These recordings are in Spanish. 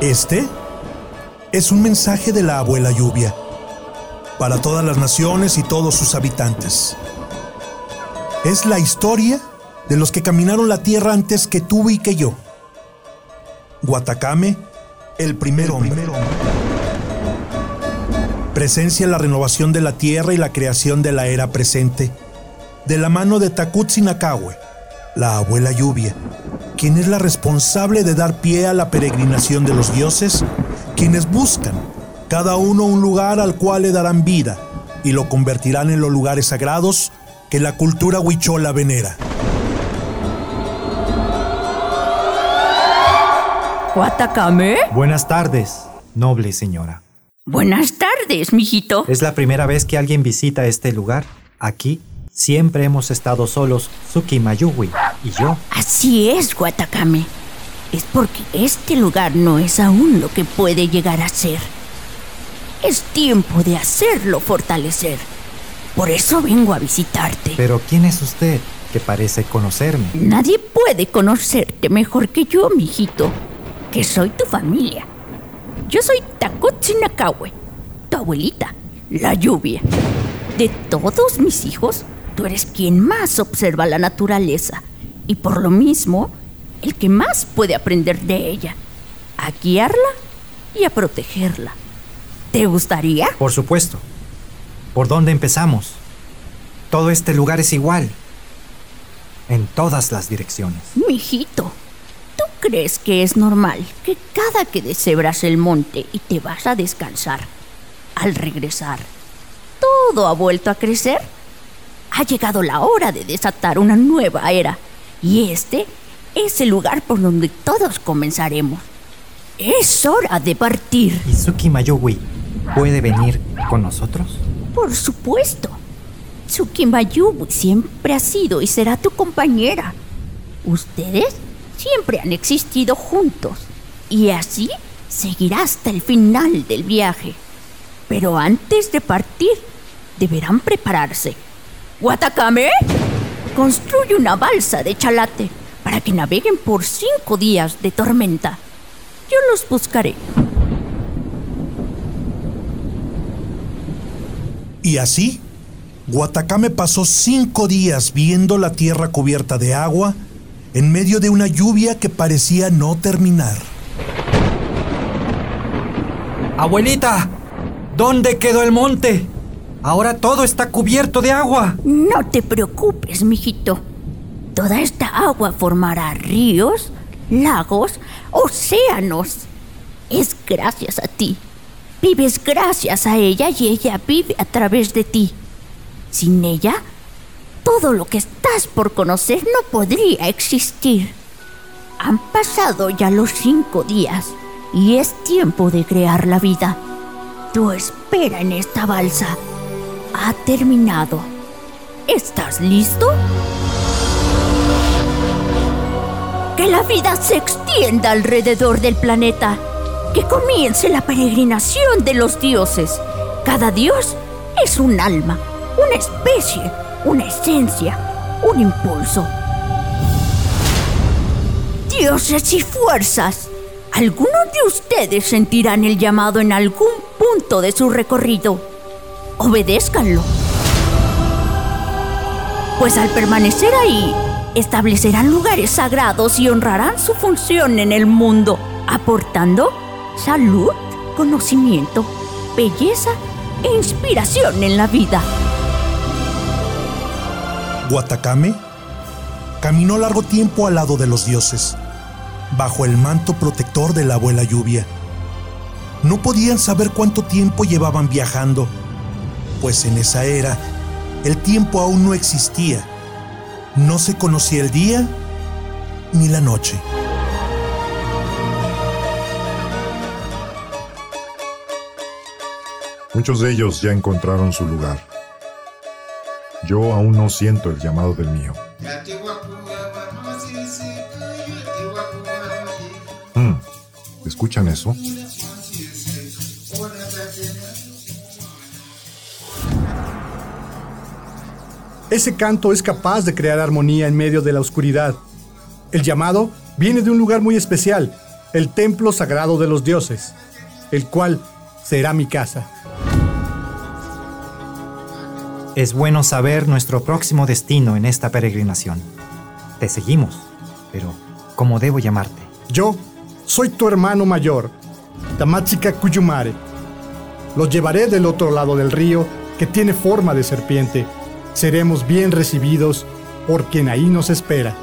Este es un mensaje de la abuela lluvia para todas las naciones y todos sus habitantes. Es la historia de los que caminaron la tierra antes que tú y que yo. Guatacame, el primer hombre. Presencia la renovación de la tierra y la creación de la era presente, de la mano de Takutsi Nakawe, la abuela lluvia, quien es la responsable de dar pie a la peregrinación de los dioses, quienes buscan cada uno un lugar al cual le darán vida y lo convertirán en los lugares sagrados que la cultura huichola venera. ¿Guatacame? Buenas tardes, noble señora. Buenas tardes, mijito. Es la primera vez que alguien visita este lugar. Aquí siempre hemos estado solos, Suki Mayuwi y yo. Así es, Guatacame. Es porque este lugar no es aún lo que puede llegar a ser. Es tiempo de hacerlo fortalecer. Por eso vengo a visitarte. Pero ¿quién es usted que parece conocerme? Nadie puede conocerte mejor que yo, mijito, que soy tu familia. Yo soy Takotsi Nakawe, tu abuelita, la lluvia. De todos mis hijos, tú eres quien más observa la naturaleza y por lo mismo, el que más puede aprender de ella, a guiarla y a protegerla. ¿Te gustaría? Por supuesto. ¿Por dónde empezamos? Todo este lugar es igual. En todas las direcciones. Mijito, ¿tú crees que es normal que cada que deshebras el monte y te vas a descansar, al regresar, todo ha vuelto a crecer? Ha llegado la hora de desatar una nueva era y este es el lugar por donde todos comenzaremos. Es hora de partir. ¿Izuki Mayuwi puede venir con nosotros? Por supuesto. Tsukimayu siempre ha sido y será tu compañera. Ustedes siempre han existido juntos y así seguirá hasta el final del viaje. Pero antes de partir, deberán prepararse. ¿Watakame? Construye una balsa de chalate para que naveguen por cinco días de tormenta. Yo los buscaré. Y así, Guatacame pasó cinco días viendo la tierra cubierta de agua en medio de una lluvia que parecía no terminar. Abuelita, ¿dónde quedó el monte? Ahora todo está cubierto de agua. No te preocupes, mijito. Toda esta agua formará ríos, lagos, océanos. Es gracias a ti. Vives gracias a ella y ella vive a través de ti. Sin ella, todo lo que estás por conocer no podría existir. Han pasado ya los cinco días y es tiempo de crear la vida. Tu espera en esta balsa ha terminado. ¿Estás listo? Que la vida se extienda alrededor del planeta. Que comience la peregrinación de los dioses. Cada dios es un alma, una especie, una esencia, un impulso. Dioses y fuerzas. Algunos de ustedes sentirán el llamado en algún punto de su recorrido. Obedézcanlo. Pues al permanecer ahí, establecerán lugares sagrados y honrarán su función en el mundo, aportando salud, conocimiento, belleza e inspiración en la vida. Guatacame caminó largo tiempo al lado de los dioses, bajo el manto protector de la abuela lluvia. No podían saber cuánto tiempo llevaban viajando, pues en esa era el tiempo aún no existía. No se conocía el día ni la noche. Muchos de ellos ya encontraron su lugar. Yo aún no siento el llamado del mío. Hmm, ¿Escuchan eso? Ese canto es capaz de crear armonía en medio de la oscuridad. El llamado viene de un lugar muy especial, el templo sagrado de los dioses, el cual será mi casa. Es bueno saber nuestro próximo destino en esta peregrinación. Te seguimos, pero ¿cómo debo llamarte? Yo soy tu hermano mayor, Tamatsika Kuyumare. Los llevaré del otro lado del río que tiene forma de serpiente. Seremos bien recibidos por quien ahí nos espera.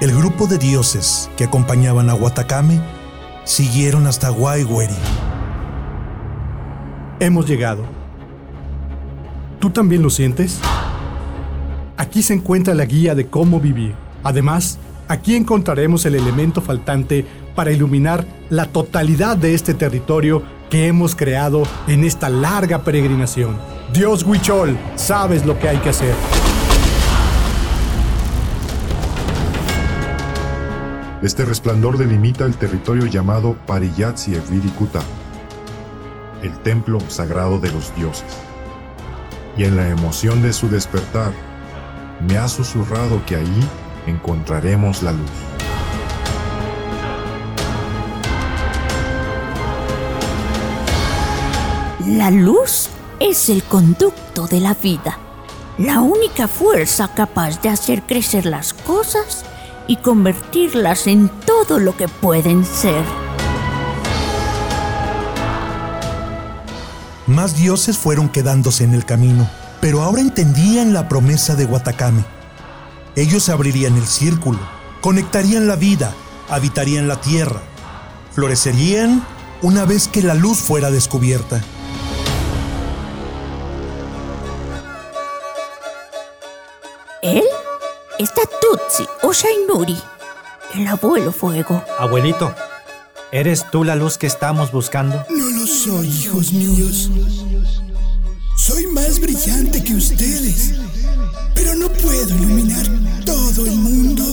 El grupo de dioses que acompañaban a Watakame siguieron hasta Waiweri. Hemos llegado. ¿Tú también lo sientes? Aquí se encuentra la guía de cómo vivir. Además, aquí encontraremos el elemento faltante para iluminar la totalidad de este territorio que hemos creado en esta larga peregrinación. Dios Huichol, sabes lo que hay que hacer. Este resplandor delimita el territorio llamado Pariyatsi Evirikuta, el templo sagrado de los dioses. Y en la emoción de su despertar, me ha susurrado que ahí encontraremos la luz. La luz es el conducto de la vida, la única fuerza capaz de hacer crecer las cosas y convertirlas en todo lo que pueden ser. Más dioses fueron quedándose en el camino, pero ahora entendían la promesa de Watakame. Ellos abrirían el círculo, conectarían la vida, habitarían la tierra, florecerían una vez que la luz fuera descubierta. Es Tatutsi o Shainuri, el abuelo fuego. Abuelito, ¿eres tú la luz que estamos buscando? No lo soy, hijos míos. Soy más brillante que ustedes, pero no puedo iluminar todo el mundo.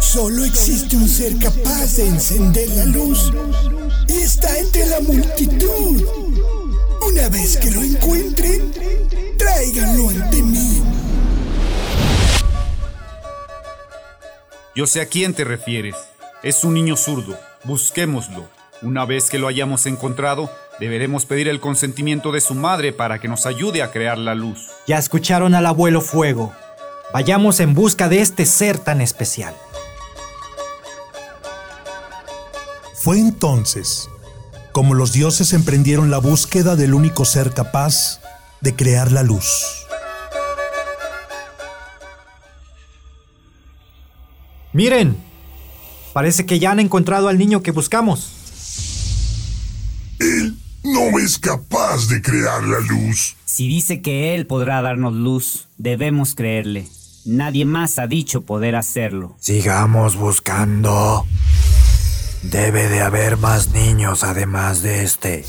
Solo existe un ser capaz de encender la luz y está entre la multitud. Una vez que lo encuentren, tráiganlo ante mí. Yo sé a quién te refieres. Es un niño zurdo. Busquémoslo. Una vez que lo hayamos encontrado, deberemos pedir el consentimiento de su madre para que nos ayude a crear la luz. Ya escucharon al abuelo Fuego. Vayamos en busca de este ser tan especial. Fue entonces como los dioses emprendieron la búsqueda del único ser capaz de crear la luz. Miren, parece que ya han encontrado al niño que buscamos. Él no es capaz de crear la luz. Si dice que él podrá darnos luz, debemos creerle. Nadie más ha dicho poder hacerlo. Sigamos buscando. Debe de haber más niños además de este.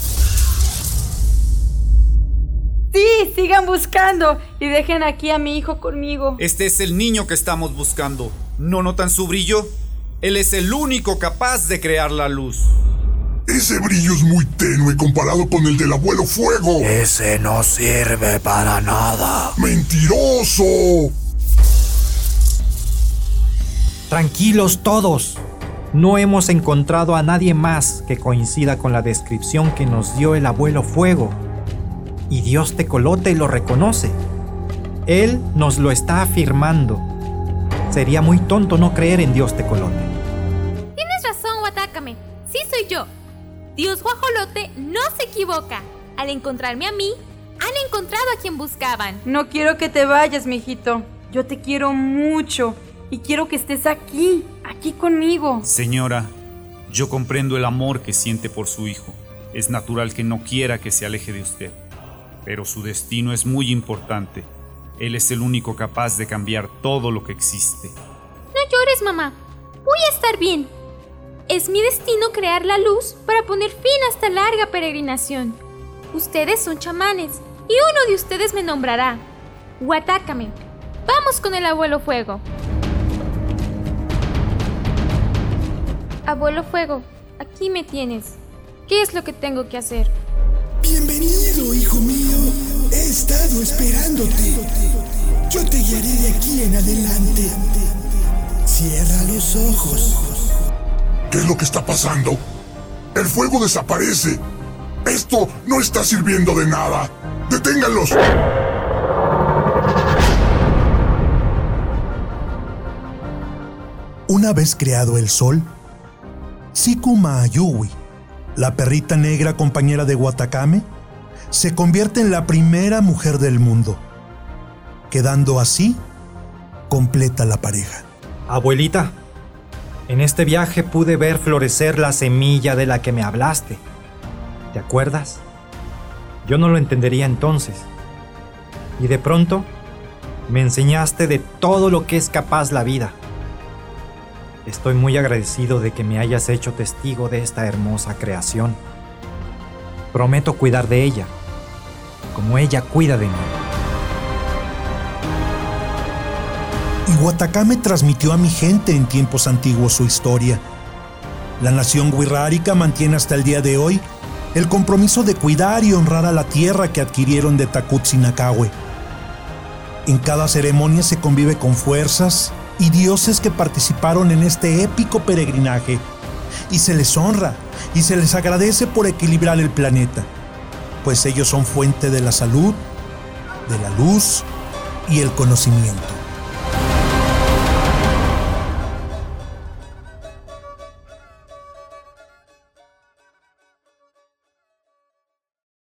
Sí, sigan buscando y dejen aquí a mi hijo conmigo. Este es el niño que estamos buscando. ¿No notan su brillo? Él es el único capaz de crear la luz. Ese brillo es muy tenue comparado con el del abuelo fuego. Ese no sirve para nada. ¡Mentiroso! Tranquilos todos. No hemos encontrado a nadie más que coincida con la descripción que nos dio el abuelo Fuego. Y Dios Tecolote lo reconoce. Él nos lo está afirmando. Sería muy tonto no creer en Dios Tecolote. Tienes razón, Watakame. Sí soy yo. Dios Guajolote no se equivoca. Al encontrarme a mí, han encontrado a quien buscaban. No quiero que te vayas, mijito. Yo te quiero mucho y quiero que estés aquí, aquí conmigo. Señora, yo comprendo el amor que siente por su hijo. Es natural que no quiera que se aleje de usted. Pero su destino es muy importante. Él es el único capaz de cambiar todo lo que existe. No llores, mamá. Voy a estar bien. Es mi destino crear la luz para poner fin a esta larga peregrinación. Ustedes son chamanes y uno de ustedes me nombrará. Watácame. Vamos con el abuelo fuego. Abuelo fuego, aquí me tienes. ¿Qué es lo que tengo que hacer? Bienvenido, hijo mío. Esperándote. Yo te guiaré de aquí en adelante. Cierra los ojos. ¿Qué es lo que está pasando? El fuego desaparece. Esto no está sirviendo de nada. ¡Deténganlos! Una vez creado el sol, Siku Maayuwi, la perrita negra compañera de Watakame, se convierte en la primera mujer del mundo, quedando así completa la pareja. Abuelita, en este viaje pude ver florecer la semilla de la que me hablaste. ¿Te acuerdas? Yo no lo entendería entonces. Y de pronto me enseñaste de todo lo que es capaz la vida. Estoy muy agradecido de que me hayas hecho testigo de esta hermosa creación. Prometo cuidar de ella, como ella cuida de mí. Iwatakame transmitió a mi gente en tiempos antiguos su historia. La nación wixárika mantiene hasta el día de hoy el compromiso de cuidar y honrar a la tierra que adquirieron de Takutsi Nakawe. En cada ceremonia se convive con fuerzas y dioses que participaron en este épico peregrinaje, y se les honra y se les agradece por equilibrar el planeta, pues ellos son fuente de la salud, de la luz y el conocimiento.